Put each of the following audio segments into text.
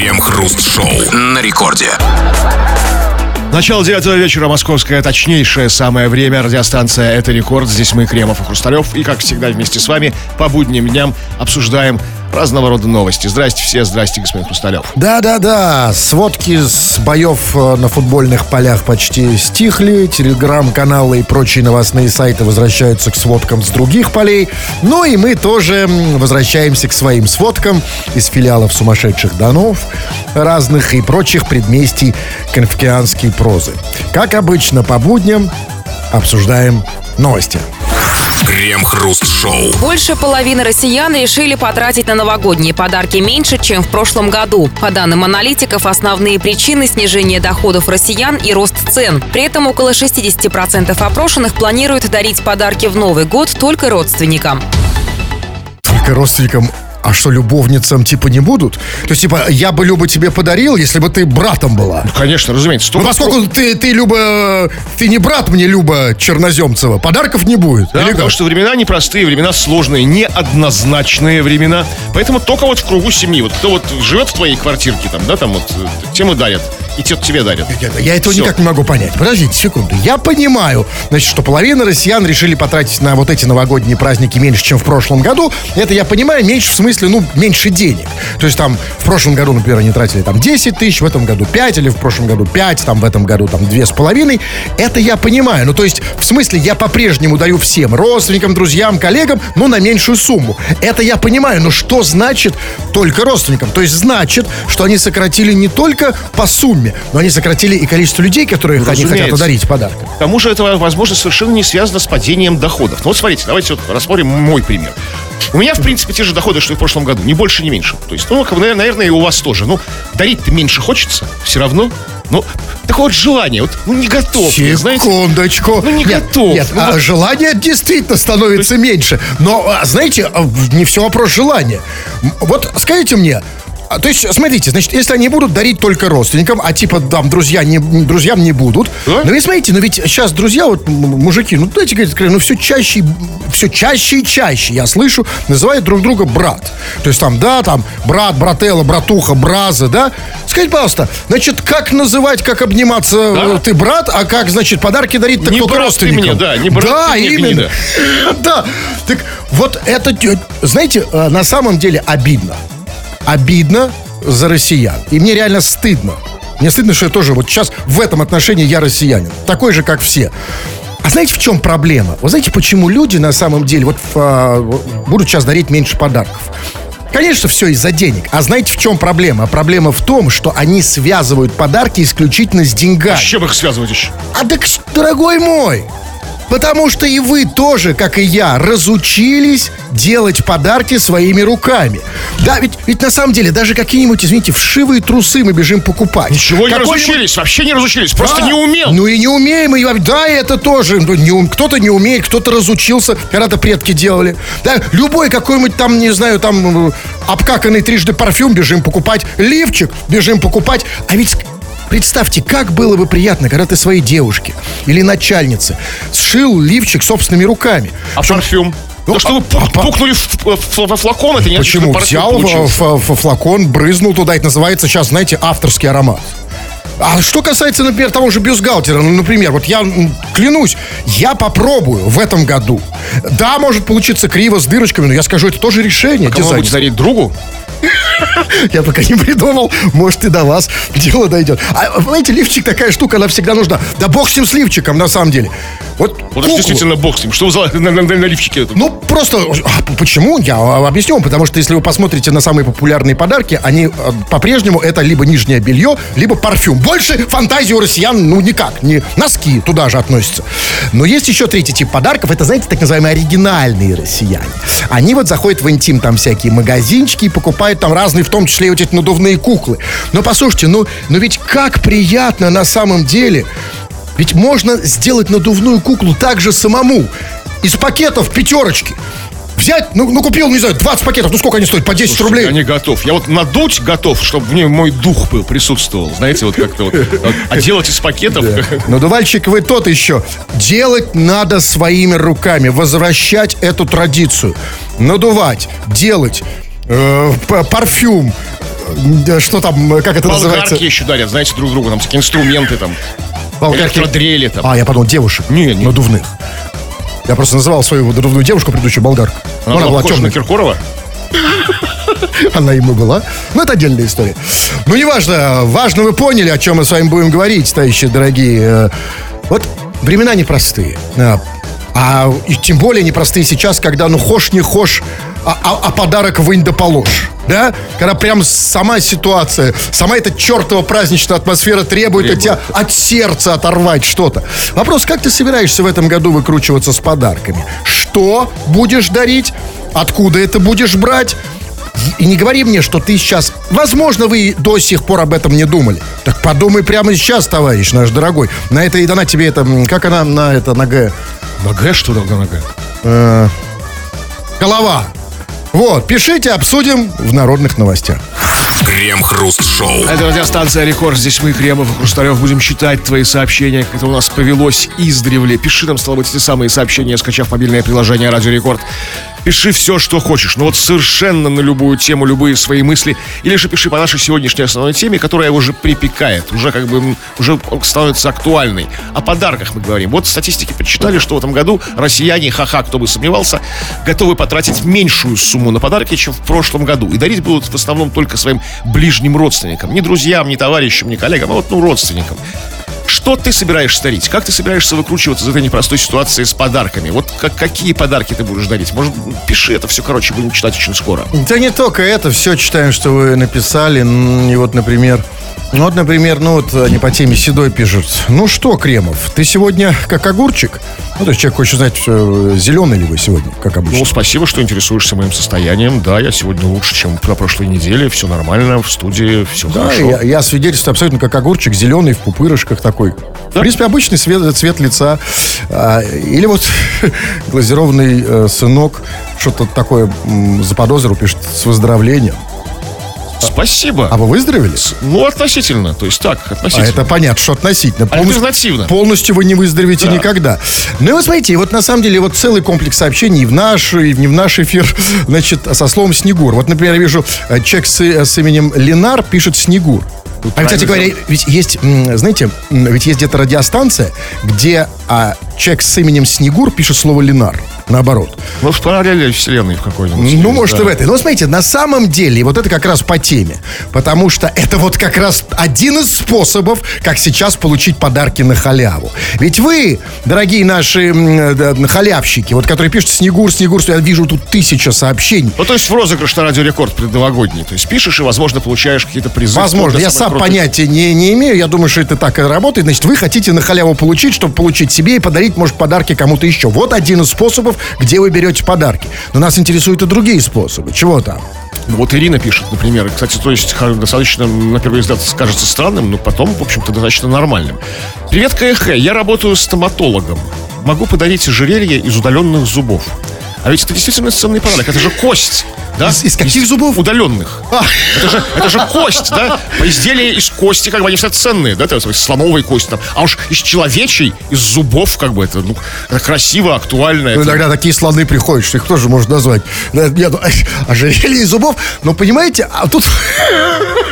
Крем-хруст-шоу на рекорде. Начало девятого вечера, московское точнейшее самое время. Радиостанция «Это рекорд». Здесь мы, Кремов и Хрусталев. И, как всегда, вместе с вами по будним дням обсуждаем разного рода новости. Здрасте все, здрасте, господин Хрусталев. Да-да-да, сводки с боев э, на футбольных полях почти стихли, телеграм-каналы и прочие новостные сайты возвращаются к сводкам с других полей, ну и мы тоже возвращаемся к своим сводкам из филиалов сумасшедших донов разных и прочих предместий конфкианской прозы. Как обычно, по будням обсуждаем новости. Крем-хруст-шоу. Больше половины россиян решили потратить на новогодние подарки меньше, чем в прошлом году. По данным аналитиков, основные причины снижения доходов россиян и рост цен. При этом около 60% опрошенных планируют дарить подарки в Новый год только родственникам. Только родственникам а что, любовницам типа не будут? То есть, типа, я бы, Люба, тебе подарил, если бы ты братом была. Ну, конечно, разумеется. Ну, поскольку ты, ты, Люба, ты не брат мне, Люба Черноземцева, подарков не будет. Да, потому как? что времена непростые, времена сложные, неоднозначные времена. Поэтому только вот в кругу семьи. Вот кто вот живет в твоей квартирке, там, да, там вот, э, тем и дарят. И те тебе дарят. Я, я этого Всё. никак не могу понять. Подождите секунду. Я понимаю, значит, что половина россиян решили потратить на вот эти новогодние праздники меньше, чем в прошлом году. Это я понимаю, меньше в смысле, ну, меньше денег. То есть там в прошлом году, например, они тратили там 10 тысяч, в этом году 5, или в прошлом году 5, там в этом году там 2,5. Это я понимаю. Ну, то есть, в смысле, я по-прежнему даю всем родственникам, друзьям, коллегам, но на меньшую сумму. Это я понимаю. Но что значит только родственникам? То есть, значит, что они сократили не только по сумме, но они сократили и количество людей, которые они хотят разумеется. подарить подарок. К тому же это, возможно, совершенно не связано с падением доходов. Ну вот смотрите, давайте вот рассмотрим мой пример. У меня, в принципе, те же доходы, что и в прошлом году. Ни больше, ни меньше. То есть, ну, наверное, и у вас тоже. Ну, дарить-то меньше хочется. Все равно. Ну, такое вот желание. Вот, ну, не готов. я, знаете. Секундочку. Ну, не нет, готов. Нет, Ну, а, вот- желание действительно становится меньше. Но, а, знаете, а, не все вопрос желания. Вот скажите мне, а, то есть, смотрите, значит, если они будут дарить только родственникам, а типа там друзья не, друзьям не будут. Да? Но ведь смотрите, ну ведь сейчас друзья, вот мужики, ну давайте говорить ну все чаще, и- все чаще и чаще я слышу, называют друг друга брат. То есть там, да, там брат, брателла, братуха, браза, да. Скажите, пожалуйста, значит, как называть, как обниматься Да. э, ты брат, а как, значит, подарки дарить так Не только брат ты родственникам? мне, да, не брат Да, ты мне, именно. Да. Так вот это, знаете, э, на самом деле обидно. Обидно за россиян. И мне реально стыдно. Мне стыдно, что я тоже вот сейчас в этом отношении я россиянин. Такой же, как все. А знаете, в чем проблема? Вы знаете, почему люди на самом деле вот а, будут сейчас дарить меньше подарков? Конечно, все из-за денег. А знаете, в чем проблема? Проблема в том, что они связывают подарки исключительно с деньгами. С чем их связывать еще? А так, дорогой мой, потому что и вы тоже, как и я, разучились делать подарки своими руками. Да, ведь, ведь на самом деле даже какие-нибудь, извините, вшивые трусы мы бежим покупать. Ничего не разучились, вообще не разучились, просто Да. не умел. Ну и не умеем, и да, и это тоже. Ну, не Кто-то не умеет, кто-то разучился, когда-то предки делали. Да, любой какой-нибудь там, не знаю, там обкаканный трижды парфюм бежим покупать, лифчик бежим покупать. А ведь Представьте, как было бы приятно, когда ты своей девушке или начальнице сшил лифчик собственными руками. А парфюм? Ну, Ну, что вы а- пук- а па- пукнули во флакон, это не Почему? Взял в- в- флакон, брызнул туда, это называется сейчас, знаете, авторский аромат. А что касается, например, того же бюстгальтера, ну, например, вот я клянусь, я попробую в этом году. Да, может получиться криво с дырочками, но я скажу, это тоже решение Кому вы будете дизайнерское. дарить другу? Я пока не придумал, может и до вас дело дойдет. А, знаете, лифчик такая штука, она всегда нужна. Да бог с ним с лифчиком, на самом деле. Вот, Вот это действительно бог с ним. Что вы за на, на- на- на лифчике? Ну, просто, а, почему? Я объясню вам. Потому что если вы посмотрите на самые популярные подарки, они а, по-прежнему это либо нижнее белье, либо парфюм. Больше фантазии у россиян, ну, никак. Не носки туда же относятся. Но есть еще третий тип подарков. Это, знаете, так называемые оригинальные россияне. Они вот заходят в интим, там всякие магазинчики и покупают там разные, в том числе и вот эти надувные куклы. Но послушайте, ну, ну ведь как приятно на самом деле ведь можно сделать надувную куклу также самому. Из пакетов пятерочки. Взять, ну, ну купил, не знаю, 20 пакетов, ну сколько они стоят? По 10 рублей. Я не готов. Я вот надуть готов, чтобы в ней мой дух был, присутствовал. Знаете, вот как-то вот. А делать из пакетов... Надувальщик вы тот еще. Делать надо своими руками. Возвращать эту традицию. Надувать, делать э, парфюм, да, что там, как это называется? Болгарки еще дарят, знаете, друг другу, там всякие инструменты, там, Болгарки. электродрели, там. А, я подумал, девушек. Не, не. Надувных. Я просто называл свою надувную девушку, предыдущую болгарку. Она, Она была на темной. Киркорова? Она и была. Но это отдельная история. Ну, неважно. Важно, вы поняли, о чем мы с вами будем говорить, товарищи дорогие. Э, Вот времена непростые. А, А и тем более непростые сейчас, когда ну хошь не хошь, а, а- а подарок вынь да положь. Да? Когда прям сама ситуация, сама эта чертова праздничная атмосфера требует от тебя от сердца оторвать что-то. Вопрос, как ты собираешься в этом году выкручиваться с подарками? Что будешь дарить? Откуда это будешь брать? И не говори мне, что ты сейчас... Возможно, вы до сих пор об этом не думали. Так подумай прямо сейчас, товарищ наш дорогой. На это и дана тебе это... Как она на это, на Г? На Г что тогда на Г? Голова. Вот, пишите, обсудим в народных новостях. Крем-хруст-шоу. Это радиостанция Рекорд. Здесь мы, Кремов и Хрусталев, будем читать твои сообщения, как это у нас повелось издревле. Пиши нам, стало быть, эти самые сообщения, скачав мобильное приложение Радио Рекорд. Пиши все, что хочешь, но вот совершенно на любую тему, любые свои мысли. Или же пиши по нашей сегодняшней основной теме, которая уже припекает, уже как бы уже становится актуальной. О подарках мы говорим. Вот статистики подсчитали, что в этом году россияне, ха-ха, кто бы сомневался, готовы потратить меньшую сумму на подарки, чем в прошлом году. И дарить будут в основном только своим ближним родственникам. Не друзьям, не товарищам, не коллегам, а вот ну родственникам. Что ты собираешься дарить? Как ты собираешься выкручиваться из этой непростой ситуации с подарками? Вот как, какие подарки ты будешь дарить? Может, пиши это все, короче, будем читать очень скоро. Да не только это, все читаем, что вы написали. И вот, например, ну вот, например, ну вот они по теме Седой пишут. Ну что, Кремов, ты сегодня как огурчик? Ну, то есть человек хочет знать, э, зеленый ли вы сегодня, как обычно. Ну, спасибо, что интересуешься моим состоянием. Да, я сегодня лучше, чем на прошлой неделе. Все нормально, в студии, все Да, хорошо. я, я свидетельствую абсолютно как огурчик, зеленый, в пупырышках такой. В принципе, обычный цвет, цвет лица. А, или вот глазированный э, сынок что-то такое м, заподозрил, пишет с выздоровлением. Спасибо. А вы выздоровели? Ну, относительно. То есть так, А относительно. это понятно, что относительно. Альтернативно. полностью вы не выздоровеете Да. никогда. Ну и вот смотрите, вот на самом деле вот целый комплекс сообщений и в наш, и не в наш эфир, значит, со словом «Снегур». Вот, например, я вижу, э, человек с, э, с именем Ленар пишет «Снегур». А, кстати говоря, ведь есть, знаете, ведь есть где-то радиостанция, где а, человек с именем Снегур пишет слово Ленар. Наоборот. Ну, в параллели вселенной в какой-нибудь. Ну, может, да. и в этой. Но смотрите, на самом деле, вот это как раз по теме. Потому что это вот как раз один из способов, как сейчас получить подарки на халяву. Ведь вы, дорогие наши да, халявщики, вот которые пишут «Снегур, Снегур», я вижу тут тысяча сообщений. Ну, то есть в розыгрыш на Радио Рекорд предновогодний. То есть пишешь и, возможно, получаешь какие-то призы. Возможно, я сам крутой. понятия не, не имею. Я думаю, что это так и работает. Значит, вы хотите на халяву получить, чтобы получить себе и подарить, может, подарки кому-то еще. Вот один из способов, где вы берете подарки. Но нас интересуют и другие способы. Чего там? Ну, Вот Ирина пишет, например. Кстати, то есть достаточно, на первый взгляд, кажется странным, но потом, в общем-то, достаточно нормальным. Привет, КХ. Я работаю стоматологом. Могу подарить ожерелье из удаленных зубов. А ведь это действительно ценный подарок. Это же кость. Да? Из- из каких зубов? Удаленных. А. Это же, это же кость, да? Изделия из кости, как бы они все ценные, да? То есть слоновой кости там. А уж из человечей, из зубов, как бы это, ну, это красиво, актуально. Ну, это- иногда такие слоны приходят, что их тоже можно назвать. Нет, ну, ожерелье из зубов. Но понимаете, а тут...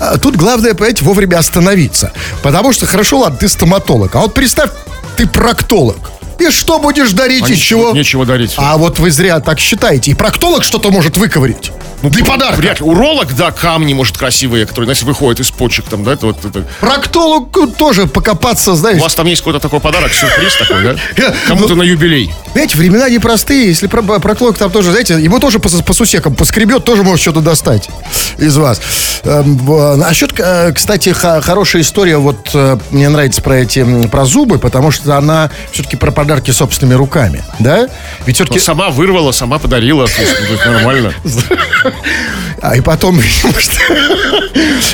а Тут главное, понимаете, вовремя остановиться. Потому что, хорошо, ладно, ты стоматолог. А вот представь, ты проктолог. И что будешь дарить, А из нечего- чего? нечего дарить. А вот вы зря так считаете. И проктолог что-то может выковырить. Ну, для подарка. Вряд ли. Уролог, да, камни, может, красивые, которые, знаете, выходят из почек там, да, это вот это. Проктологу тоже покопаться, У знаешь. вас там есть какой-то такой подарок, сюрприз такой, да? Кому-то ну- на юбилей. Знаете, времена непростые. Если про- проктолог там тоже, знаете, его тоже по, по сусекам поскребет, тоже может что-то достать из вас. Эм, Насчет, э, кстати, хорошая история, вот э, мне нравится про эти, про зубы, потому что она все-таки про подарки собственными руками, да? Ведь все-таки... Сама вырвала, сама подарила, ну, нормально. А и потом, может,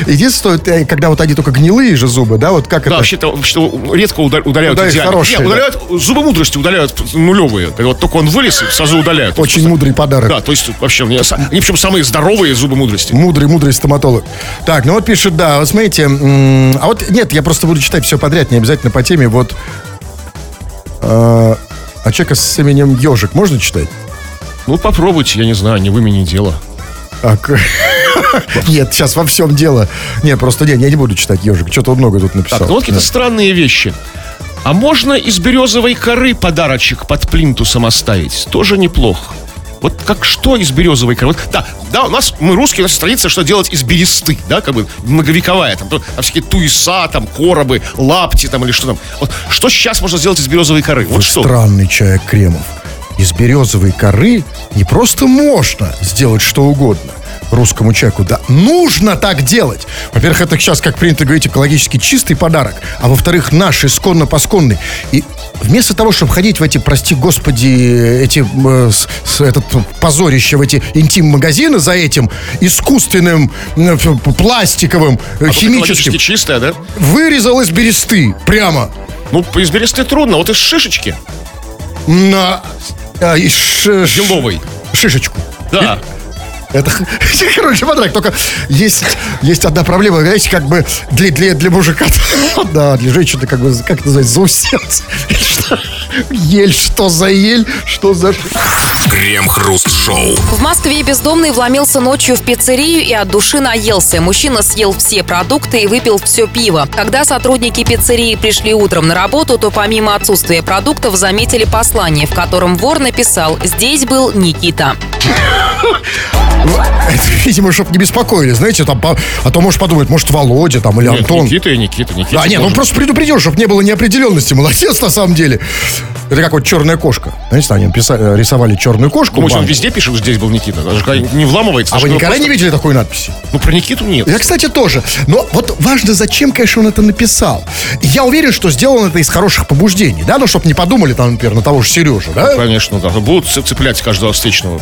единственное, когда вот они только гнилые же зубы, да, вот как Да, это... вообще-то вообще редко удар- удаляют Удаляют хорошие, Нет, да. удаляют, зубы мудрости удаляют нулевые. Когда вот только он вылез, сразу удаляют. Очень Просто- мудрый подарок. Да, то есть вообще, они, они причем самые здоровые зубы мудрости. Мудрый, мудрый стоматолог. Так, ну вот пишет, да, вот смотрите, а вот нет, я просто буду читать все подряд, не обязательно по теме. Вот, э, а человека с именем Ежик можно читать? Ну, попробуйте, я не знаю, не вы, мне дело. А, Нет, сейчас во всем дело. Нет, просто нет, я не буду читать ежик. Что-то много тут написал. Так, ну вот какие-то странные вещи. А можно из березовой коры подарочек под плинтусом оставить? Тоже неплохо. Вот как что из березовой коры? Вот, да, да, у нас, мы русские, у нас традиция, что делать из бересты, да, как бы многовековая, там, там всякие туиса, там, коробы, лапти, там, или что там. Вот, что сейчас можно сделать из березовой коры? Вот Вы что? странный человек Кремов. Из березовой коры не просто можно сделать что угодно русскому человеку, да нужно так делать. Во-первых, это сейчас, как принято говорить, экологически чистый подарок, а во-вторых, наш исконно-посконный. И вместо того, чтобы ходить в эти, прости господи, эти, э, с- с- этот позорище, в эти интим-магазины за этим искусственным, э, пластиковым, э, А химическим, чистая, да? вырезал из бересты прямо Ну, из бересты трудно, вот из шишечки на а, и ш- еловой. шишечку. Да. Это хороший подарок, только есть, есть одна проблема, знаете, как бы для, для, для мужика, да, для женщины, как бы, как это называется, заусенцы. Ель, что за ель, что за... ш- Крем-хруст-шоу. В Москве бездомный вломился ночью в пиццерию и от души наелся. Мужчина съел все продукты и выпил все пиво. Когда сотрудники пиццерии пришли утром на работу, то помимо отсутствия продуктов заметили послание, в котором вор написал «Здесь был Никита». Это, видимо, чтобы не беспокоили, знаете, там, а то можешь подумать, может, Володя там или Нет, Антон. Никита и Никита, Никита. А нет, он тоже. просто предупредил, чтобы не было неопределенности. Молодец, на самом деле. Это как вот черная кошка. Знаете, они писали, рисовали черную кошку. Думаешь, он везде пишет, что здесь был Никита? Даже не вламывается. А вы ну, никогда просто- не видели такой надписи? Ну, про Никиту нет. Я, кстати, тоже. Но вот важно, зачем, конечно, он это написал. Я уверен, что сделал он это из хороших побуждений, да? Ну, чтобы не подумали там, например, на того же Сережу, да? Конечно, да. Будут цеплять каждого встречного.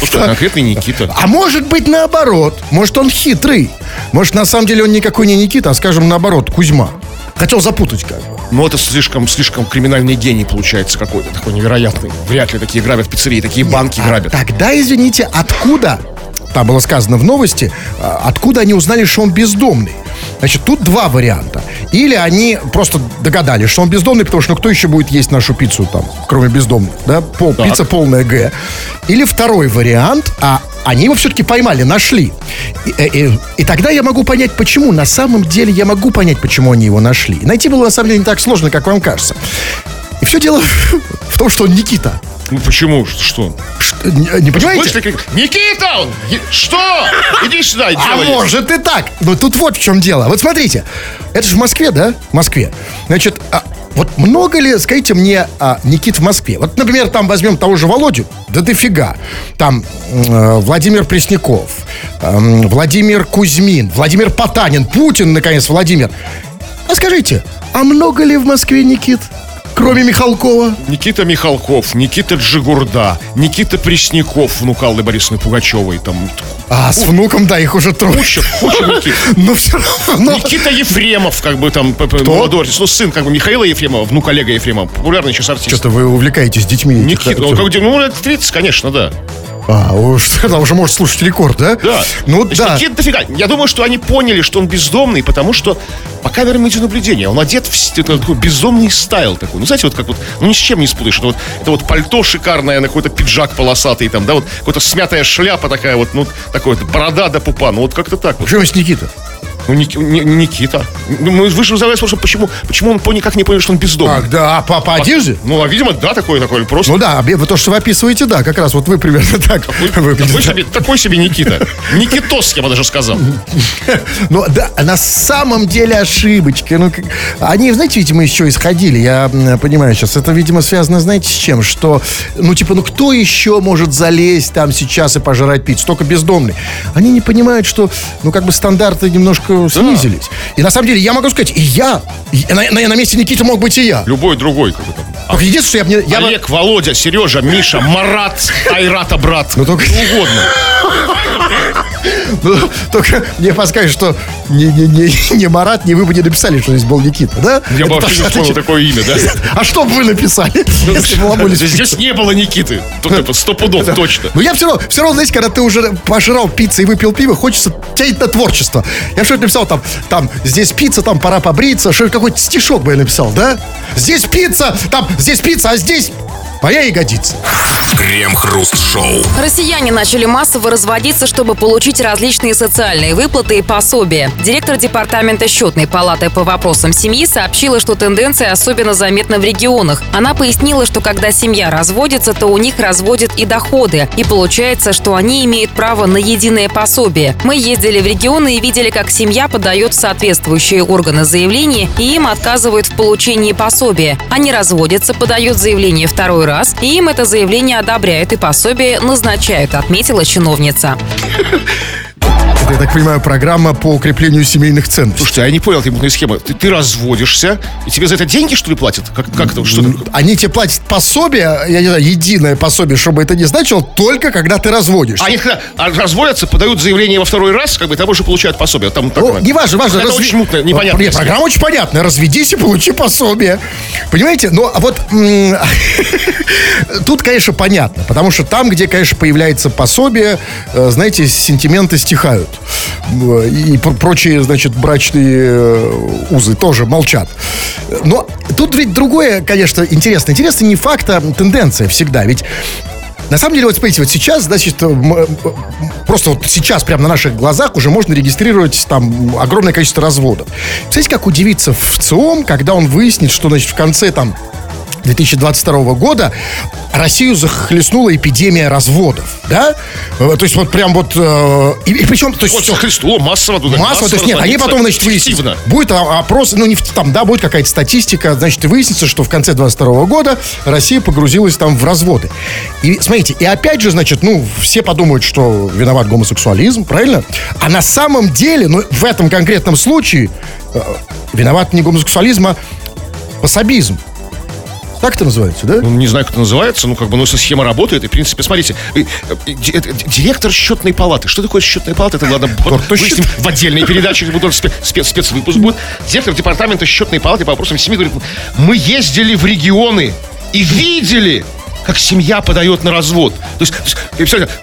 Ну что, конкретный Никита. А может быть, наоборот. Может, он хитрый. Может, на самом деле он никакой не Никита, а, скажем, наоборот, Кузьма. Хотел запутать как бы. Ну, это слишком, слишком криминальный гений получается какой-то, такой невероятный. Вряд ли такие грабят пиццерии, такие банки А грабят. тогда, извините, откуда, там было сказано в новости, а, откуда они узнали, что он бездомный? Значит, тут два варианта. Или они просто догадались, что он бездомный, потому что ну, кто еще будет есть нашу пиццу там, кроме бездомных, да? Пол, Так. пицца полная Г. Или второй вариант, а они его все-таки поймали, нашли. И, э, и- и тогда я могу понять, почему. На самом деле я могу понять, почему они его нашли. И найти было на самом деле не так сложно, как вам кажется. И все дело в том, что он Никита. Ну, почему? Что? Что, не, не понимаете? Слышите, крик? Никита! Что? Иди сюда и А может и так. Но тут вот в чем дело. Вот смотрите, это же в Москве, да? В Москве. Значит, а вот много ли, скажите мне, а, Никит в Москве? Вот, например, там возьмем того же Володю, да дофига. Там э, Владимир Пресняков, эм, Владимир Кузьмин, Владимир Потанин, Путин, наконец, Владимир. А скажите, а много ли в Москве Никит? Кроме Михалкова? Никита Михалков, Никита Джигурда, Никита Пресняков, внук Аллы Борисовны Пугачевой, там А, с внуком, да, их уже трое. куча, куча Никит. Но все равно... Никита Ефремов, как бы там, молодой ну, сын, как бы, Михаила Ефремова, внук Олега Ефремова, популярный сейчас артист. Что-то вы увлекаетесь детьми. Никита, ну, как, ну, лет 30, конечно, да. А, уж тогда уже может слушать рекорд, да? Да. Ну Значит, да. Никита дофига. Я думаю, что они поняли, что он бездомный, потому что по камерам видеонаблюдения он одет в это такой бездомный стайл такой. Ну, знаете, вот как вот, ну, ни с чем не спутаешь. Это вот, это вот пальто шикарное, на какой-то пиджак полосатый, там, да, вот какая-то смятая шляпа такая вот, ну, такой вот, борода до пупа, ну, вот как-то так вот. Что есть Никита? Ну, Ник- Ни- Никита. Ну, Мы выше задавались вопросом, почему, почему он по- никак не понял, что он бездомный. Ах, да, а по, по одежде? Ну, а, видимо, да, такой, такой, просто Ну да, вот то, что вы описываете, да, как раз вот вы примерно так такой, выглядите. себе, такой себе Никита. Никитос, я бы даже сказал. Ну да, на самом деле ошибочка. Ну, как- они, знаете, видимо, еще исходили, я понимаю сейчас. Это, видимо, связано, знаете, с чем? Что, ну, типа, ну, кто еще может залезть там сейчас и пожрать пиццу? Только бездомный. Они не понимают, что, ну, как бы стандарты немножко снизились. И на самом деле, я могу сказать, и я, и на, на- на месте Никиты мог быть и я. Любой другой, как бы там. Только единственное, что я, бы не- я Олег, Володя, Сережа, Миша, Марат, Айрата, брат. Ну, только- Кто угодно. Ну, только мне подскажешь, что не, не, не, не Марат, не вы бы не написали, что здесь был Никита, да? Я бы вообще не вспомнил такое имя, да? А что бы вы написали, если бы ломали Здесь, не было Никиты. Тут сто пудов, точно. Ну я все равно, все равно, знаете, когда ты уже пожрал пиццу и выпил пиво, хочется тянуть на творчество. Я что-то написал там, там, здесь пицца, там пора побриться, что какой-то стишок бы я написал, да? Здесь пицца, там, здесь пицца, а здесь Моя и годится. Крем-хруст-шоу. Россияне начали массово разводиться, чтобы получить различные социальные выплаты и пособия. Директор Департамента счетной палаты по вопросам семьи сообщила, что тенденция особенно заметна в регионах. Она пояснила, что когда семья разводится, то у них разводят и доходы. И получается, что они имеют право на единое пособие. Мы ездили в регионы и видели, как семья подает в соответствующие органы заявления, и им отказывают в получении пособия. Они разводятся, подают заявление второй раз, и им это заявление одобряют и пособие назначают, отметила чиновница. Это, я так понимаю, программа по укреплению семейных ценностей. Слушайте, а я не понял этой мутной схемы. Ты, ты разводишься, и тебе за это деньги, что ли, платят? Как, как это? Что? Они тебе платят пособие, я не знаю, единое пособие, чтобы это не значило, только когда ты разводишься. А они когда разводятся, подают заявление во второй раз, как бы того же получают пособие. Там Ну, не важно, важно. Это разви- очень мутно, непонятно. Нет, программа очень понятная. Разведись и получи пособие. Понимаете? Ну, а вот тут, конечно, понятно. Потому что там, где, конечно, появляется пособие, э, знаете, сентименты стихают. М, И пр- прочие, значит, брачные э, узы тоже молчат. Но тут ведь другое, конечно, интересно. Интересно не факт, а тенденция всегда. Ведь на самом деле, вот смотрите, вот сейчас, значит, м, просто вот сейчас прямо на наших глазах уже можно регистрировать там огромное количество разводов. Представляете, как удивиться в ЦИОМ, когда он выяснит, что, значит, в конце там 2022 года Россию захлестнула эпидемия разводов, да? Э, То есть вот прям вот... э, И, и причем, то есть... Вот, массово туда. Массово, то есть нет, они потом, значит. Фиктивно. Будет опрос, ну, не там, да, будет какая-то статистика, значит, выяснится, что в конце 22 года Россия погрузилась там в разводы. И смотрите, и опять же, значит, ну, все подумают, что виноват гомосексуализм, правильно? А на самом деле, ну, в этом конкретном случае э, виноват не гомосексуализм, а пособизм. Так это называется, да? Ну, не знаю, как это называется, ну, как бы, ну, если схема работает, и, в принципе, смотрите, э, э, это директор счетной палаты. Что такое счетная палата? Это, ладно, выясним в отдельной передаче, будет спе- спец- спецвыпуск будет. Директор департамента счетной палаты по вопросам семьи говорит, мы ездили в регионы и видели, как семья подает на развод. То есть,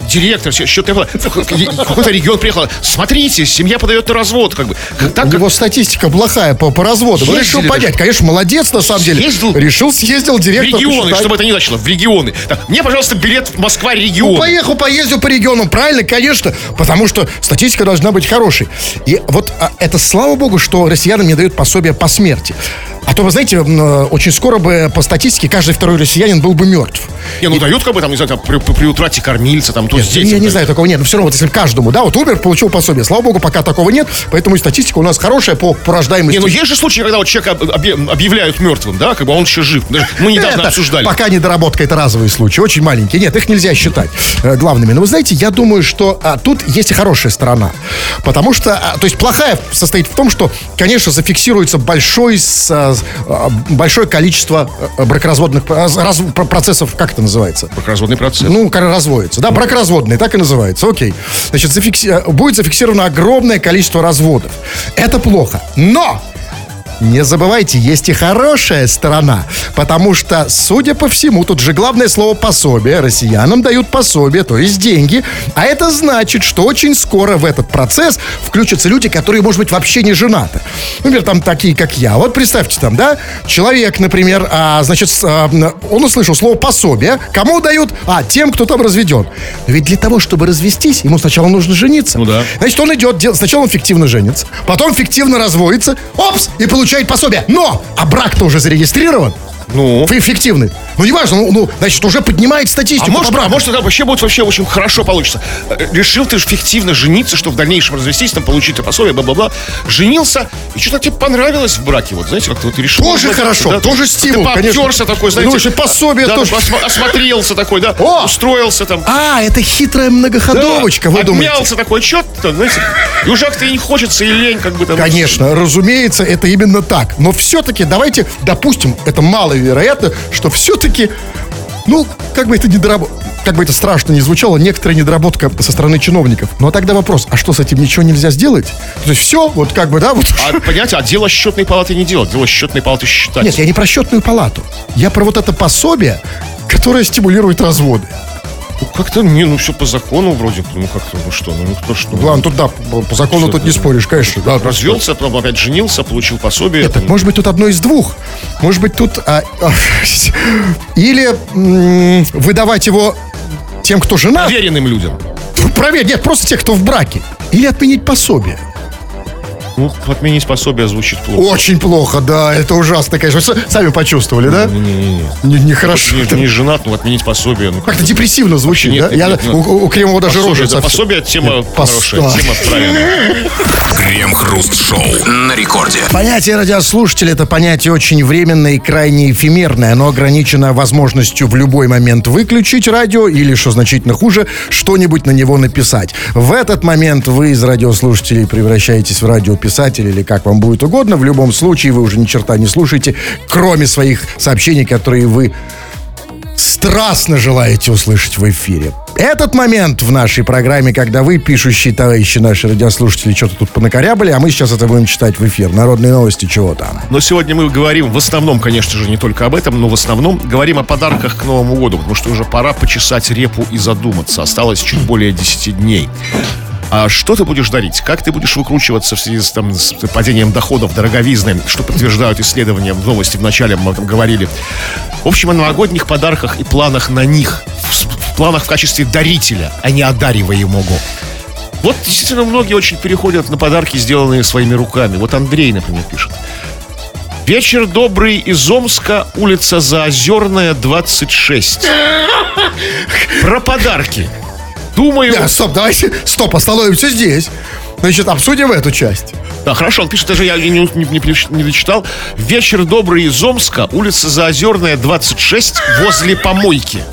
директор в какой-то регион приехал, смотрите, семья подает на развод, как бы. Так, У как него статистика плохая по, по разводу. Ездили решил понять. даже. Конечно, молодец, на самом деле. Съездил. Решил, съездил в директор. регионы, посчитать. чтобы это не значило, в регионы. Так, мне, пожалуйста, билет в Москва-регион. Ну, поехал, поездил по регионам, правильно, конечно, потому что статистика должна быть хорошей. И вот а, это слава богу, что россиянам не дают пособие по смерти. А то, вы знаете, э, очень скоро бы по статистике каждый второй россиянин был бы мертв. Не, ну дают как бы там, не знаю, там, при, при утрате кормильца, там, то есть Я детям. не знаю, такого нет. Но все равно, вот если каждому, да, вот Убер получил пособие. Слава богу, пока такого нет, поэтому и статистика у нас хорошая по, по рождаемости. Не, ну есть же случаи, когда вот человека об- объ- объявляют мертвым, да, как бы он еще жив. Мы недавно Это обсуждали. Пока недоработка, это разовые случаи, очень маленькие. Нет, их нельзя считать э, главными. Но вы знаете, я думаю, что а, тут есть и хорошая сторона. Потому что, а, то есть плохая состоит в том, что, конечно, зафиксируется большой, с, а, с, а, большое количество э, бракоразводных раз- про- процессов, как это называется? Бракоразводный процесс. Ну, разводится. Да, бракоразводные, так и называется. Окей. Значит, зафикси- будет зафиксировано огромное количество разводов. Это плохо. Но! Не забывайте, есть и хорошая сторона. Потому что, судя по всему, тут же главное слово пособие. Россиянам дают пособие, то есть деньги. А это значит, что очень скоро в этот процесс включатся люди, которые, может быть, вообще не женаты. Например, там такие, как я. Вот представьте там, да, человек, например, а, значит, а, он услышал слово пособие. Кому дают? А, тем, кто там разведен. Ведь для того, чтобы развестись, ему сначала нужно жениться. Ну да. Значит, он идет, сначала он фиктивно женится, потом фиктивно разводится, опс, и получает пособие. Но, а брак-то уже зарегистрирован. Ну. Фи- Фиктивный. Ну, неважно, ну, ну, значит, уже поднимает А статистику. может, по браку. а может, это вообще будет вообще очень хорошо получится. Э, Решил ты же фиктивно жениться, что в дальнейшем развестись, там, получить пособие, бла-бла-бла. Женился, и что-то тебе понравилось в браке, вот, знаете, как-то вот решил. Тоже хорошо, тоже Как стимул, Ты конечно. такой, знаете. Ну, еще пособие да, тоже. Осмотрелся такой, да, О! устроился там. А, это хитрая многоходовочка, вы думаете? Обмялся такой, что-то, знаете, и уже как-то и не хочется, и лень, как бы там. Конечно, разумеется, это именно так. Но все-таки давайте допустим, это маловероятно, что все-таки, ну, как бы это недоработка, как бы это страшно не звучало, некоторая недоработка со стороны чиновников. Но тогда вопрос, а что с этим ничего нельзя сделать? То есть все, вот как бы, да, вот... А, понимаете, а дело счетной палаты не делать, дело счетной палаты считать. Нет, я не про счетную палату. Я про вот это пособие, которое стимулирует разводы. Ну, как-то, не, ну, все по закону вроде, ну, как-то, ну, что, ну, кто что. Ладно, тут да, по по закону Что тут не споришь, конечно. Да, Развелся, потом опять женился, получил пособие. Нет, так может быть тут одно из двух. Может быть тут... а, а, или м, выдавать его тем, кто жена. Веренным людям. Проверь, нет, просто тех, кто в браке. Или отменить пособие. Ну, отменить пособие звучит плохо. Очень плохо, да, это ужасно, конечно. Вы сами почувствовали, да? Не-не-не. Не- Нехорошо. Не, не женат, ну, отменить пособие. Ну, Как-то депрессивно звучит, Нет, да? нет, Я- нет, у, у Кремова даже пособие, рожа да, пособие тема Нет, пос- хорошая, да. тема правильная. Крем-хруст-шоу на рекорде. Понятие радиослушателя – это понятие очень временное и крайне эфемерное. Оно ограничено возможностью в любой момент выключить радио или, что значительно хуже, что-нибудь на него написать. В этот момент вы из радиослушателей превращаетесь в радиописателей или как вам будет угодно. В любом случае вы уже ни черта не слушаете, кроме своих сообщений, которые вы страстно желаете услышать в эфире. Этот момент в нашей программе, когда вы, пишущие товарищи наши радиослушатели, что-то тут понакорябали, а мы сейчас это будем читать в эфир. Народные новости, чего там. Но сегодня мы говорим в основном, конечно же, не только об этом, но в основном говорим о подарках к Новому году, потому что уже пора почесать репу и задуматься. Осталось чуть более 10 дней. А что ты будешь дарить? Как ты будешь выкручиваться в связи с, там, с падением доходов, дороговизны, что подтверждают исследования новости в начале, мы этом говорили. В общем, о новогодних подарках и планах на них. В, в планах в качестве дарителя, а не одариваемого. Вот действительно многие очень переходят на подарки, сделанные своими руками. Вот Андрей, например, пишет. Вечер добрый из Омска, улица Заозерная, 26. Про подарки. Думаю... Да, стоп, давайте, стоп, остановимся здесь. Значит, обсудим эту часть. Да, хорошо, он пишет, даже я не, не, не, не дочитал. Вечер добрый из Омска, улица Заозерная, 26, возле помойки.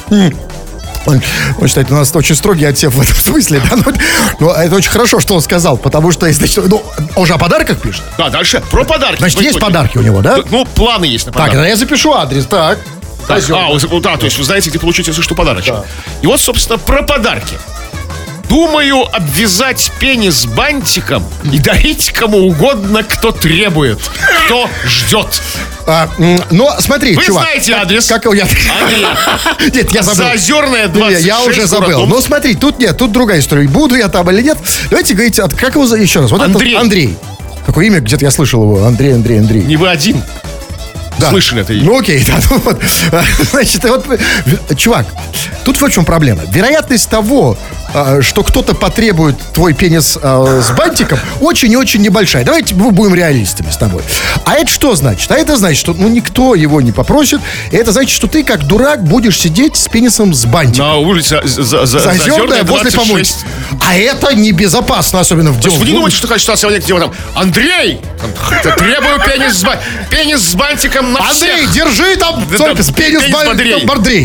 Он считает, у нас очень строгий отсев в этом смысле, да? Но, но это очень хорошо, что он сказал, потому что, если, значит, ну, он же о подарках пишет. Да, дальше про подарки. Значит, есть подарки у него, да? Ну, планы есть на Так, подарки. тогда я запишу адрес, так. Так, а, да, то есть вы знаете, где получить, если что, подарочек. И вот, собственно, про подарки. Думаю обвязать пенис бантиком и дарить кому угодно, кто требует, кто ждет. А, но смотри, Вы чувак. знаете как- адрес? Как, я... Андрей, Нет, я забыл. Заозерная, Не, 26, Я уже забыл. город Ну Омск. смотри, тут нет, тут другая история. Буду я там или нет. Давайте говорить, от- как его еще раз? Вот Андрей. Андрей. Какое имя? Где-то я слышал его. Андрей, Андрей, Андрей. Не вы один. Да. Слышали это имя? Ну окей, да, ну вот. Значит, вот, чувак, тут в чем проблема. Вероятность того, что кто-то потребует твой пенис а, с бантиком, очень и очень небольшая. Давайте мы будем реалистами с тобой. А это что значит? А это значит, что ну, никто его не попросит. И это значит, что ты как дурак будешь сидеть с пенисом с бантиком. На улице За- За- За- Зазерная возле помойки. 26. А это небезопасно, особенно в То есть дел. вы не думаете, что возникнет, где вы там Андрей, требую пенис с, пенис с бантиком на Андрей, держи там пенис, пенис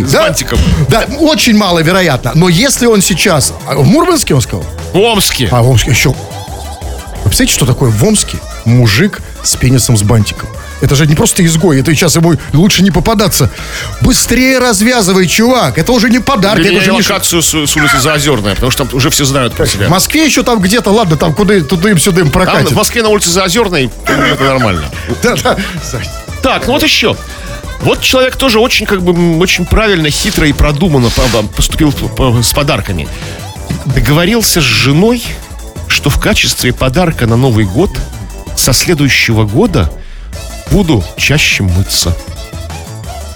С да? бантиком. Да, очень маловероятно. Но если он сейчас... а В Мурманске он сказал? В Омске. А, в Омске еще... Вы представляете, что такое в Омске мужик с пенисом с бантиком? Это же не просто изгой, это сейчас ему лучше не попадаться. Быстрее развязывай, чувак. Это уже не подарки, это уже Меняй не... локацию с, с улицы Заозерная, потому что там уже все знают про В себя. Москве еще там где-то, ладно, там куда туда им сюда им Там прокатит. в Москве на улице Заозерной это нормально. Да, да. Так, ну вот еще. Вот человек тоже очень, как бы, очень правильно, хитро и продуманно по- по- поступил с подарками. Договорился с женой, что в качестве подарка на Новый год со следующего года буду чаще мыться.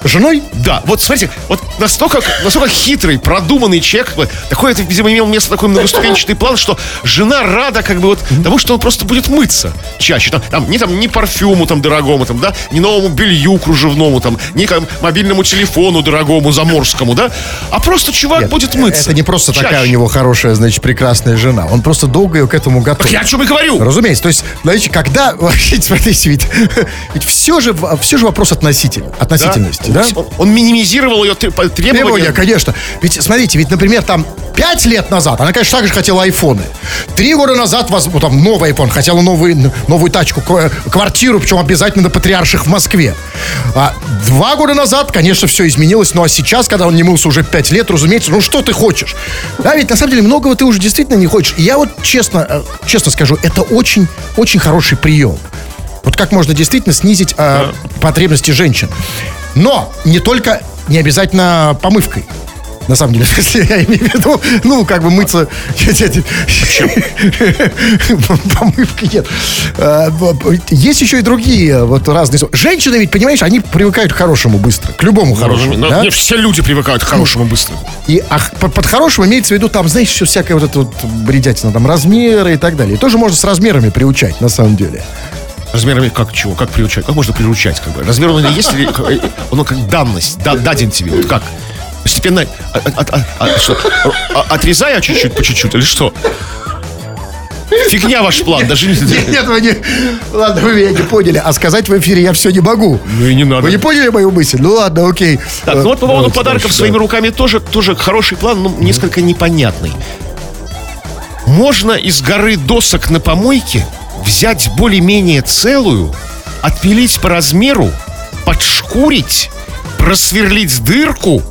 Женой? Да, вот смотрите, вот настолько, настолько хитрый, продуманный человек, как такой, это, видимо, имел место такой многоступенчатый план, что жена рада, как бы, вот, тому, что он просто будет мыться чаще. Там, там, не там, ни парфюму там дорогому, там, да, ни новому белью кружевному, там, ни там, мобильному телефону дорогому, заморскому, да, а просто чувак Нет, будет мыться. Это не просто Чаще. такая у него хорошая, значит, прекрасная жена. Он просто долго ее к этому готовит. Я о чем и говорю. Разумеется, то есть, знаете, когда, вообще, смотрите, ведь, ведь все же, все же вопрос относитель, относительности, да? Он, он минимизировал ее требования. Требования, конечно. Ведь, смотрите, ведь, например, там, пять лет назад, она, конечно, также хотела айфоны. Три года назад, ну, там, новый айфон, хотела новый, новую тачку, ква- квартиру, причем обязательно на Патриарших в Москве. А два года назад, конечно, все изменилось, ну, а сейчас, когда он не мылся уже пять лет, разумеется, ну, что ты хочешь? Да, ведь, на самом деле, многого ты уже действительно не хочешь. И я вот честно, э, честно скажу, это очень, очень хороший прием. Вот как можно действительно снизить э, потребности женщин. Но не только, не обязательно помывкой. На самом деле, если я имею в виду, ну, как бы мыться... Помывки нет. А, Есть еще и другие вот разные... Женщины ведь, понимаешь, они привыкают к хорошему быстро, к любому хорошему. Ну, да? все люди привыкают к хорошему быстро. И а, под, под хорошим имеется в виду там, знаешь, еще всякая вот эта вот бредятина, там размеры и так далее. И тоже можно с размерами приучать, на самом деле. Размерами как чего? Как приучать? Как можно приучать? Как бы? Размер он есть или как- он как данность? Да, даден тебе. Вот как? Постепенно а- а- а- что, а- отрезая чуть-чуть по чуть-чуть или что? Фигня ваш план, даже не... Нет, вы не... Ладно, вы меня не поняли. А сказать в эфире я все не могу. Ну и не надо. Вы не поняли мою мысль? Ну ладно, окей. Так, ну вот по поводу Давайте подарков дальше, своими да. руками тоже, тоже хороший план, но несколько непонятный. Можно из горы досок на помойке взять более-менее целую, отпилить по размеру, подшкурить, просверлить дырку,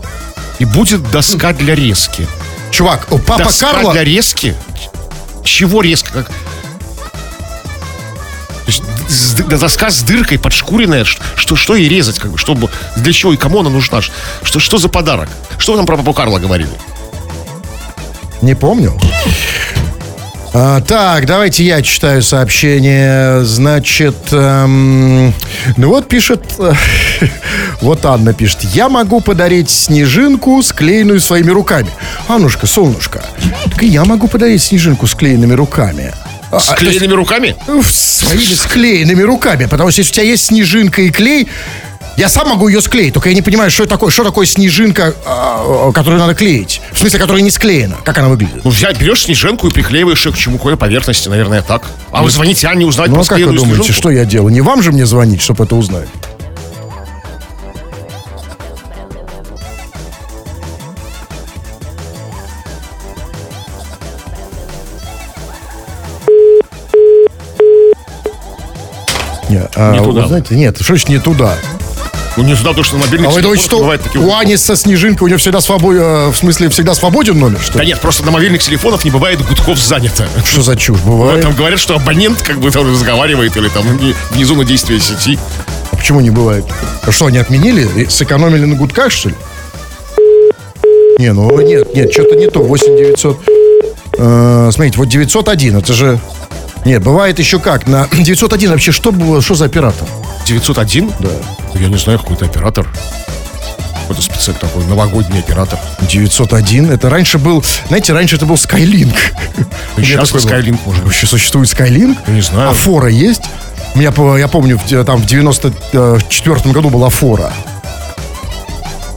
и будет доска для резки. Чувак, о, папа доска Карло... для резки? Чего резко? Как? Доска с дыркой подшкуренная, что, что ей резать, как бы, чтобы, для чего и кому она нужна? Что, что за подарок? Что вы там про папу Карла говорили? Не помню. А, так, давайте я читаю сообщение. Значит, эм, ну вот пишет, вот Анна пишет. Я могу подарить снежинку, склеенную своими руками. Аннушка, солнышко, так и я могу подарить снежинку склеенными руками. А, а, Склеенными руками? ну, своими склеенными руками. Потому что если у тебя есть снежинка и клей, я сам могу ее склеить, только я не понимаю, что это такое, что такое снежинка, а, которую надо клеить. В смысле, которая не склеена. Как она выглядит? Ну, взять, берешь снежинку и приклеиваешь ее к чему какой поверхности, наверное, так. А вы звоните Анне узнать Ну, про а как вы думаете, снежинку? что я делаю? Не вам же мне звонить, чтобы это узнать? Не, а, Не вы туда. знаете, нет, что значит не туда? Ну, не потому что на мобильных А вы думаете, что бывают такие... у Ани со снежинкой у нее всегда свободен, в смысле, всегда свободен номер, что Да ли? нет, просто на мобильных телефонах не бывает гудков занято. Что за чушь? Ну, Бывает. Там говорят, что абонент как бы там разговаривает или там вне зоны действия сети. А почему не бывает? А что, они отменили? Сэкономили на гудках, что ли? Не, ну нет, нет, что-то не то. 8 900. Э, смотрите, вот 901, это же... Нет, бывает еще как. На 901 вообще что было, что за оператор? 901? Да. Я не знаю, какой-то оператор. Какой-то специк такой, новогодний оператор. 901, это раньше был, знаете, раньше это был Skylink. Сейчас такой был. Skylink может быть. Вообще существует Skylink? Я не знаю. А фора есть? У меня, я помню, там в 94 году была фора.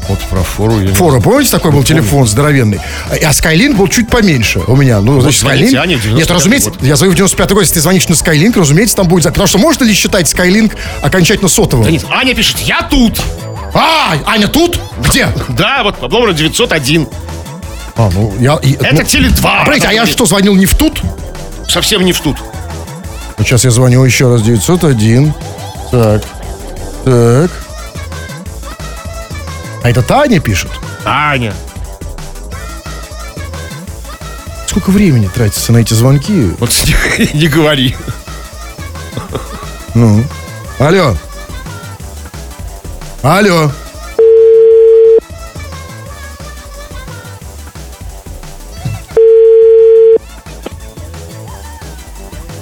Вот про фору я Фора, помните, такой был телефон здоровенный? А а Skylink был чуть поменьше у меня. Ну, значит, звоните Skylink... 95-й Нет, разумеется, год. я звоню в 95 год, если ты звонишь на Skylink, разумеется, там будет... Потому что можно ли считать Skylink окончательно сотовым? Да нет, Аня пишет, я тут. А, Аня тут? Где? Да, вот по номеру 901. А, ну, я... и- Это ну, Теле2. Подождите, а я что, звонил не в тут? Совсем не в тут. Ну, сейчас я звоню еще раз. 901. Так. Так. А это Таня пишет? Аня. Сколько времени тратится на эти звонки? Вот не, не говори. Ну. Алло. Алло.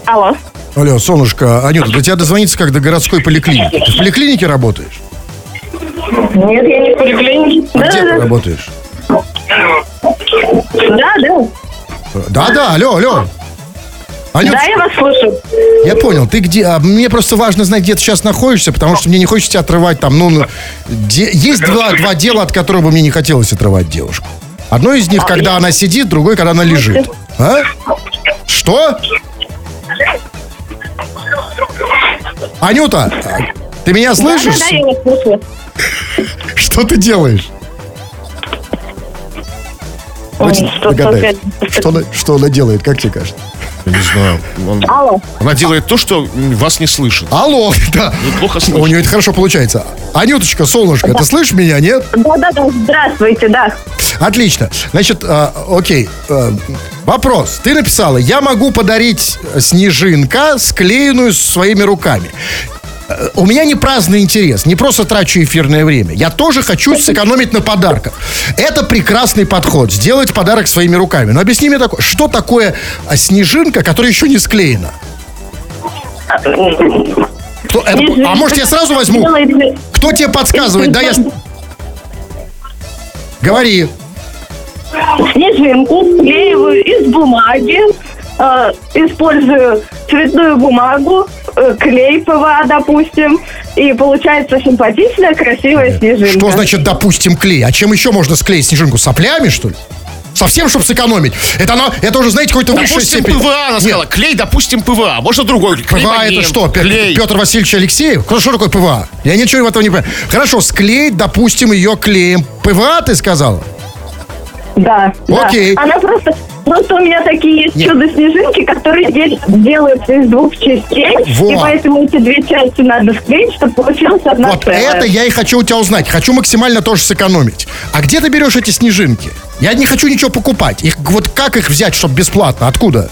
Алло. Алло, солнышко, Анюта, до тебя дозвониться как до городской поликлиники. Ты в поликлинике работаешь? Нет, я не в поликлинике. А Да, где ты да, работаешь? да, да. Да, да, алло, алло. Анют, Да, я вас слышу. я понял, ты где? А мне просто важно знать, где ты сейчас находишься, потому что мне не хочется отрывать там, ну, ну, де- есть два, два дела, от которых бы мне не хотелось отрывать девушку. Одно из них, когда она сидит, другое, когда она лежит. А? Что? Анюта, ты меня слышишь? да, да, я вас слышу. Что ты делаешь? Догадаемся. опять. Что она, что она делает, как тебе кажется? Я не знаю. Он- Алло. Она делает то, что вас не слышит. Алло, да. Неплохо У слышно. нее это хорошо получается. Анюточка, солнышко, ты слышишь меня, нет? Да, да, да, здравствуйте, да. Отлично. Значит, а, окей. а, вопрос. Ты написала, я могу подарить снежинка, склеенную своими руками. Э, у меня не праздный интерес, не просто трачу эфирное время. Я тоже хочу сэкономить на подарках. Это прекрасный подход, сделать подарок своими руками. Но объясни мне такое, что такое а, снежинка, которая еще не склеена? Кто- это- а может я сразу возьму? Кто тебе подсказывает? Да, я... Говори. Снежинку склеиваю из бумаги, э, использую цветную бумагу, э, клей ПВА, допустим, и получается симпатичная, красивая снежинка. Что значит, допустим, клей? А чем еще можно склеить снежинку? Соплями, что ли? Совсем, чтобы сэкономить? Это оно, это уже, знаете, какой-то высшая Допустим, степень. ПВА, она Нет, сказала. Клей, допустим, ПВА. Можно другой. Клей ПВА это что? Клей. Петр Васильевич Алексеев? Что, что такое ПВА? Я ничего в этом не понимаю. Хорошо, склеить, допустим, ее клеем. ПВА ты сказала? Да, да. Окей. Она просто... Просто у меня такие есть чудо-снежинки, которые де- делаются из двух частей, Во. и поэтому эти две части надо склеить, чтобы получилась одна Вот целая. это я и хочу у тебя узнать. Хочу максимально тоже сэкономить. А где ты берешь эти снежинки? Я не хочу ничего покупать. Их, вот как их взять, чтобы бесплатно? Откуда?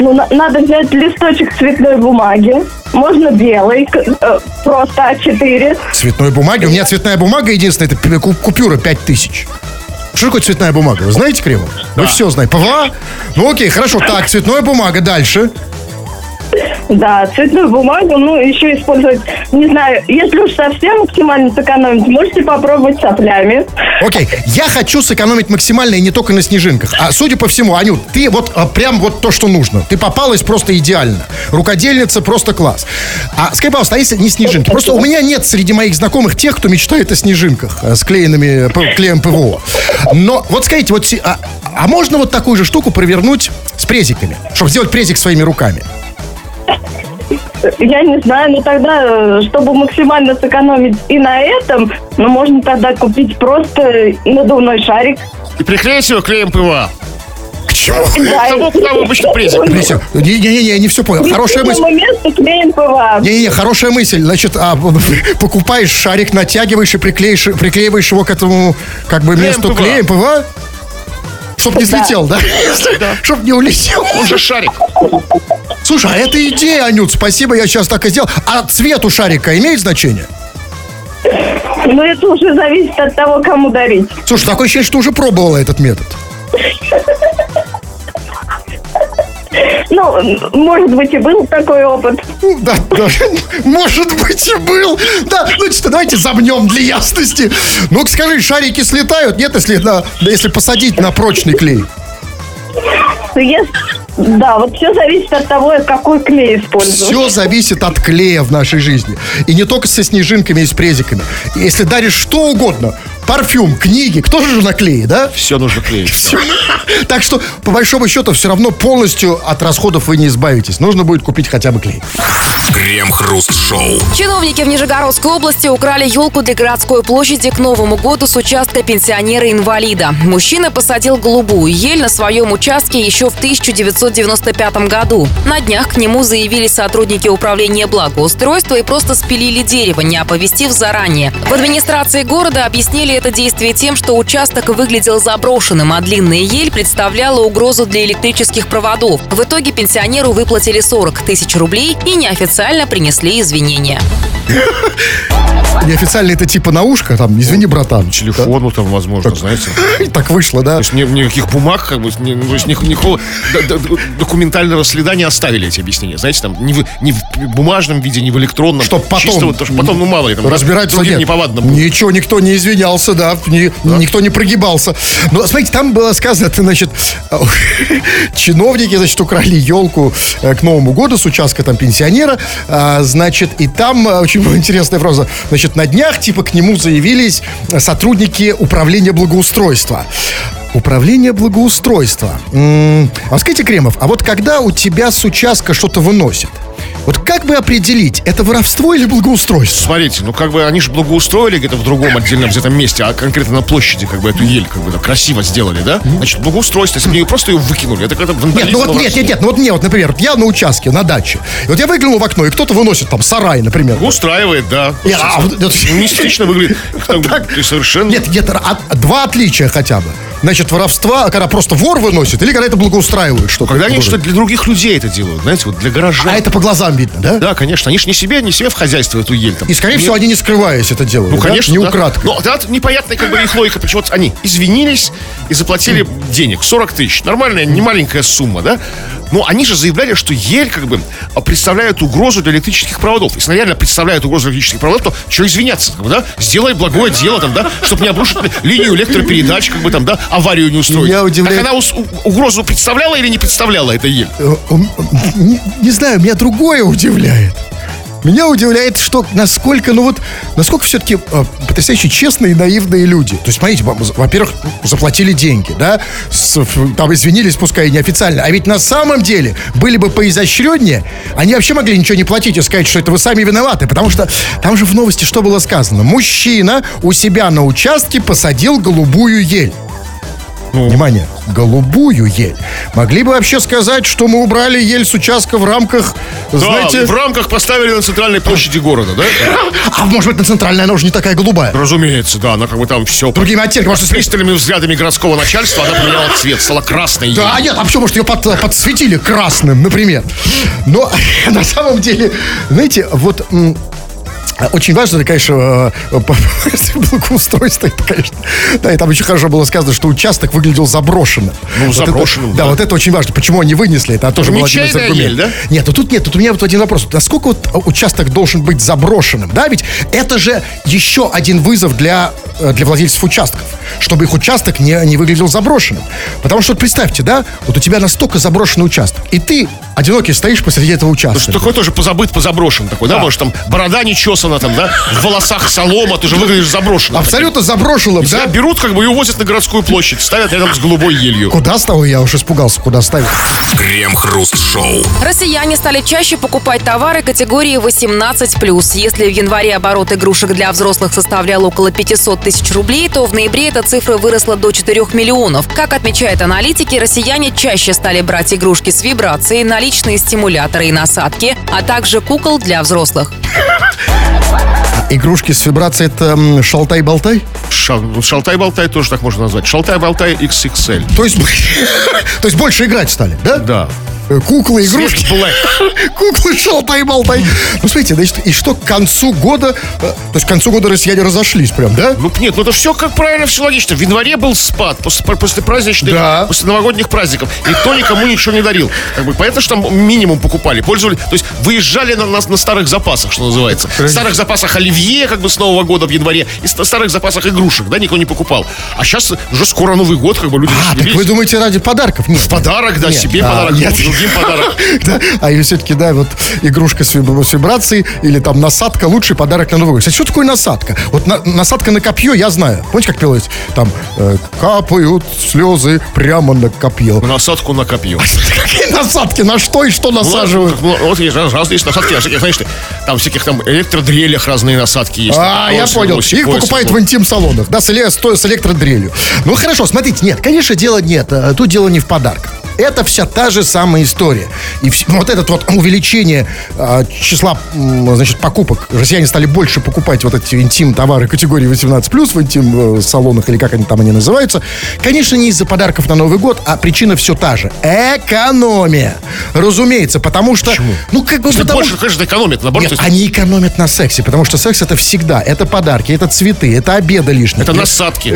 Ну, на- надо взять листочек цветной бумаги, можно белый, к- э, просто А4. Цветной бумаги. У меня цветная бумага единственная, это пи- ку- купюра 5000. Что такое цветная бумага? Вы знаете, Кремов? Вы все знаете. ПВА? Ну окей, хорошо. Так, цветная бумага. Дальше. Да, цветную бумагу, ну, еще использовать, не знаю, если уж совсем максимально сэкономить, можете попробовать соплями. Окей, я хочу сэкономить максимально и не только на снежинках. А судя по всему, Анют, ты вот а, прям вот то, что нужно. Ты попалась просто идеально. Рукодельница просто класс. А скажи, пожалуйста, а если не снежинки? Просто у меня нет среди моих знакомых тех, кто мечтает о снежинках э, с клеенными клеем ПВА. Но вот скажите, вот, а, а можно вот такую же штуку провернуть с презиками? Чтобы сделать презик своими руками? Я не знаю, но тогда, э, чтобы максимально сэкономить и на этом, ну, можно тогда купить просто надувной шарик. И приклеить его клеем ПВА. К чему? Да, Того, куда вы обычно презик. Присё- Не-не-не, я не все понял. Хорошая мысль. место клеим ПВА. Не-не-не, хорошая мысль. Значит, а, покупаешь шарик, натягиваешь и приклеишь, приклеиваешь его к этому, как бы, Клеем месту ПВА. клеем ПВА. Чтоб не слетел, да? Чтоб не улетел. Он же шарик. Слушай, а это идея, Анют, спасибо, я сейчас так и сделал. А цвет у шарика имеет значение? Но это уже зависит от того, кому дарить. Слушай, такое ощущение, что уже пробовала этот метод. Ну, может быть, и был такой опыт. Ну, Да, да, может быть и был. Да, ну что, давайте замнем для ясности. Ну, скажи, шарики слетают? Нет, если, на, если посадить на прочный клей? Ну, если- Да, вот все зависит от того, какой клей использовать. Все зависит от клея в нашей жизни. И не только со снежинками и с презиками. Если даришь что угодно, парфюм, книги, кто же на клее, да? Все нужно клеить. Так что, по большому счету, все равно полностью от расходов вы не избавитесь. Нужно будет купить хотя бы клей. Крем-хруст-шоу. Чиновники в Нижегородской области украли елку для городской площади к Новому году с участка пенсионера-инвалида. Мужчина посадил голубую ель на своем участке еще в 1995 году. На днях к нему заявили сотрудники управления благоустройства и просто спилили дерево, не оповестив заранее. В администрации города объяснили это действие тем, что участок выглядел заброшенным, а длинная ель представляла угрозу для электрических проводов. В итоге пенсионеру выплатили 40 тысяч рублей и неофициально принесли извинения. Неофициально это типа на ушко, там, извини, братан. Телефону там, возможно, знаете. Так вышло, да? То есть ни- никаких бумаг, как бы, ни- то есть ни- никакого документального следа не оставили эти объяснения. Знаете, там ни в, бумажном виде, ни в электронном. Чтоб потом потом, ну, мало ли, там, разбираться нет. неповадно было. Ничего, никто не извинялся, да, ни- никто не прогибался. Но, смотрите, там было сказано, значит, чиновники, значит, украли елку э, к Новому году с участка там пенсионера, а, значит, и там э, очень интересная фраза, значит, на днях, типа, к нему заявились сотрудники управления благоустройства. Управление благоустройства. М, А скажите, Кремов, а вот когда у тебя с участка что-то выносят, вот как бы определить, это воровство или благоустройство? Смотрите, ну как бы они же благоустроили где-то в другом отдельном взятом месте, а конкретно на площади как бы эту ель как бы так красиво сделали, да? Значит, благоустройство, если бы они просто ее выкинули, это когда Нет, ну вот нет, нет, нет, ну вот мне вот, например, вот я на участке, на даче. И вот я выглянул в окно, и кто-то выносит там сарай, например. Устраивает, да. Нет, а мистично выглядит. Есть совершенно... Нет, нет, два отличия хотя бы. Значит, воровства, когда просто вор выносит, или когда это благоустраивает что-то? Когда они Тоже. что для других людей это делают, знаете, вот для горожан. А это по глазам видно, да? Да, конечно. Они же не себе, не себе в хозяйство эту ель там. И, скорее Не- всего, они не скрываясь это делают, Ну, да? конечно. Не да. украдкой. Но да, непонятная как бы их логика, почему вот они извинились и заплатили денег, 40 тысяч. Нормальная, не маленькая сумма, да? Но они же заявляли, что ель как бы а, представляет угрозу для электрических проводов. Если она реально представляет угрозу для электрических проводов, то что извиняться, как бы, да? Сделай благое дело там, да? Чтобы не обрушить линию электропередач, как бы там, да? Аварию не устроить. Меня удивляет- Так она угрозу представляла или не представляла эта ель? Э, м, Не, не знаю, меня другое удивляет. Меня удивляет, что насколько, ну вот, насколько все-таки э, потрясающе честные и наивные люди. То есть, смотрите, во- во-первых, заплатили деньги, да, с- там извинились, пускай неофициально. А ведь на самом деле были бы поизощреннее, они вообще могли ничего не платить и сказать, что это вы сами виноваты. Потому что там же в новости что было сказано? Мужчина у себя на участке посадил голубую ель. Внимание, голубую ель. Могли бы вообще сказать, что мы убрали ель с участка в рамках, знаете... Да, в рамках поставили на центральной площади города, да? А может быть, на центральной она уже не такая голубая? Разумеется, да, она как бы там все Другими оттенками. Может, с пристальными взглядами городского начальства она поменяла цвет, стала красной. Да, нет, а почему, может, ее под- подсветили красным, например. Но на самом деле, знаете, вот... очень важно, конечно, э, по- благоустройство, это, конечно. Да, и там очень хорошо было сказано, что участок выглядел заброшенным. Ну, Вот это- заброшенным, да. да. вот это очень важно. Почему они вынесли это? А тоже Нечаянная аргументов. ель, да? Нет, ну тут нет, тут у меня вот один вопрос. Насколько вот участок должен быть заброшенным, да? Ведь это же еще один вызов для, э, для владельцев участков, чтобы их участок не, не выглядел заброшенным. Потому что вот представьте, да, вот у тебя настолько заброшенный участок, и ты одинокий стоишь посреди этого участка. Что такой тоже позабыт, позаброшен такой, да? Может, там борода не чесана, там, да? В волосах солома, ты же выглядишь заброшенным. Абсолютно заброшенным, Тебя да? берут как бы и увозят на городскую площадь, ставят рядом с голубой елью. Куда стало? Я уж испугался, куда ставить. Крем-хруст-шоу. Россияне стали чаще покупать товары категории 18+. Если в январе оборот игрушек для взрослых составлял около 500 тысяч рублей, то в ноябре эта цифра выросла до 4 миллионов. Как отмечают аналитики, россияне чаще стали брать игрушки с вибрацией, наличные стимуляторы и насадки, а также кукол для взрослых. Игрушки с вибрацией это шалтай-болтай? Ша- Шалтай-болтай тоже так можно назвать. Шалтай-болтай XXL. То есть, то есть больше играть стали, да? Да. Э, Куклы, игрушки. Свет Black. Куклы, шалтай-болтай. Ну, смотрите, значит, и что к концу года, э, то есть к концу года россияне разошлись прям, да? Ну нет, ну это все как правильно, все логично. В январе был спад после, после праздничных, Да. после новогодних праздников. Никто никому ничего не дарил. Как бы, понятно, что там минимум покупали, пользовали. То есть выезжали на нас на старых запасах, что называется. В старых запасах оливье, как бы с Нового года в январе, и ста- старых запасах игрушек, да, никто не покупал. А сейчас уже скоро Новый год, как бы люди А, так вы думаете ради подарков? Нет. Подарок, да, Нет, себе а, подарок, нет. Другим подарок. Да, а и все-таки, да, вот игрушка с, виб- с вибрацией или там насадка, лучший подарок на Новый год. Кстати, что такое насадка? Вот на- насадка на копье я знаю. Помните, как пелось? Там э, капают слезы прямо на копье. Насадку на копье. Какие насадки? На что и что насаживают? вот есть раз- разные насадки, знаешь, там всяких там электродрелях разные насадки есть. А, я понял. Их покупают в интим-салонах, да, с, электродрелью. Ну, хорошо, смотрите, нет, конечно, дело нет. э, Тут дело не в подарках. Это вся та же самая история. И вот это вот увеличение а, числа, значит, покупок. Россияне стали больше покупать вот эти интим-товары категории 18+, в интим-салонах, или как они там они называются. Конечно, не из-за подарков на Новый год, а причина все та же. Экономия. Разумеется, потому что... Ну, как бы Если потому больше, конечно, экономит, наоборот. Есть они экономят на сексе, потому что секс это всегда, это подарки, это цветы, это обеды лишние. Это насадки.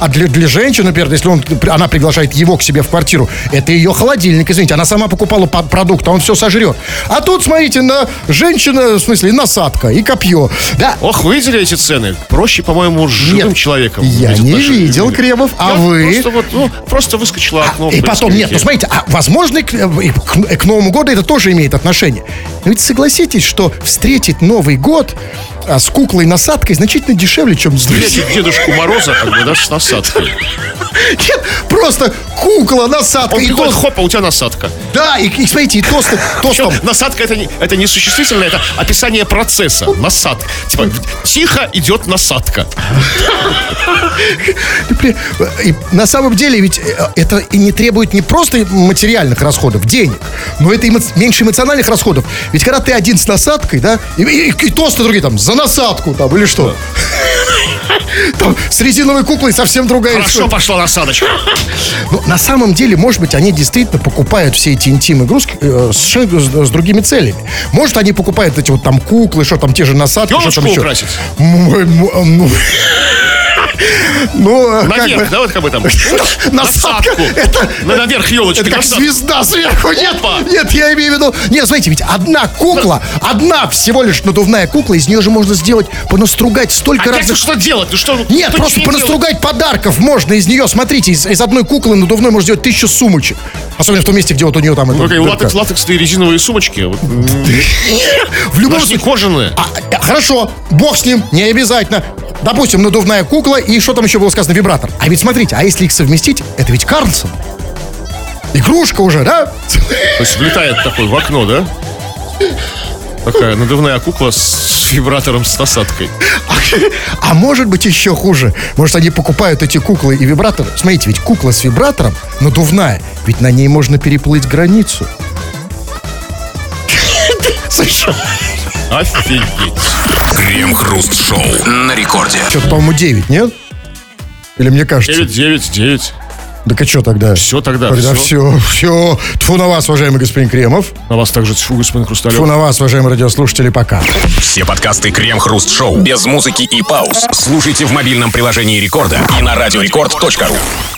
А для, для женщины, например, если он, она приглашает его к себе в квартиру, это ее холодильник, извините, она сама покупала по- продукт, а он все сожрет. А тут, смотрите, на женщина, в смысле, насадка и копье. Да, Ох, вы видели эти цены? Проще, по-моему, живым Нет, человеком. я не видел. Кремов, а Я вы? Просто вот, ну, просто выскочила окно. в и потом, нет, ну смотрите, а возможно, к, к- к Новому году это тоже имеет отношение. Но ведь согласитесь, что встретить Новый год а, с куклой-насадкой значительно дешевле, чем с друзьями. Дедушку Мороза, как бы, да, с насадкой. Нет, просто кукла, насадка. Он и приходит, тост. хоп, а у тебя насадка. Да, и, и смотрите, и тосты, тостом. Причем насадка это не, это не существительное, это описание процесса. Насадка. Типа, тихо идет насадка. И и на самом деле ведь э, это и не требует не просто материальных расходов, денег, но это эмо- меньше эмоциональных расходов. Ведь когда ты один с насадкой, да, и, и- и тосты другие там за насадку там или что. Там с резиновой куклой совсем другая Хорошо история. пошла насадочка. Ну, на самом деле, может быть, они действительно покупают все эти интим-игрушки э, совершенно с, с другими целями. Может, они покупают эти вот там куклы, что там те же насадки, что там еще. украсить. Ну, как Наверх, бы... да, вот как бы там. Насадка. Насадку. Это, На- Наверх елочки. это как насадку. звезда сверху. Нет, Опа. нет, я имею в виду... Нет, смотрите, ведь одна кукла, одна всего лишь надувная кукла, из нее же можно сделать, понастругать столько Опять разных... что делать? Ну что? Нет, просто делать? понастругать подарков можно из нее. Смотрите, из, из одной куклы надувной можно сделать тысячу сумочек. Особенно в том месте, где вот у нее там... Ну, какие дырка. латекс, латексные резиновые сумочки. М, В любом случае... кожаные. А, э, хорошо, бог с ним, не обязательно. Допустим, надувная кукла и что там еще было сказано, вибратор. А ведь смотрите, а если их совместить, это ведь Карлсон. Игрушка уже, да? То есть влетает такой в окно, да? Такая надувная кукла с вибратором с насадкой. А может быть еще хуже. Может, они покупают эти куклы и вибраторы. Смотрите, ведь кукла с вибратором надувная. Ведь на ней можно переплыть границу. Слышал? Офигеть. Крем-хруст-шоу на рекорде. Что-то, по-моему, 9, нет? Или мне кажется? 9, 9, 9. Так а что тогда? Все тогда, Тогда все. все, все. Тфу на вас, уважаемый господин Кремов. На вас также тьфу, господин Хрусталев. Тфу на вас, уважаемые радиослушатели, пока. Все подкасты Крем-хруст-шоу без музыки и пауз. Слушайте в мобильном приложении рекорда и на радиорекорд.ру.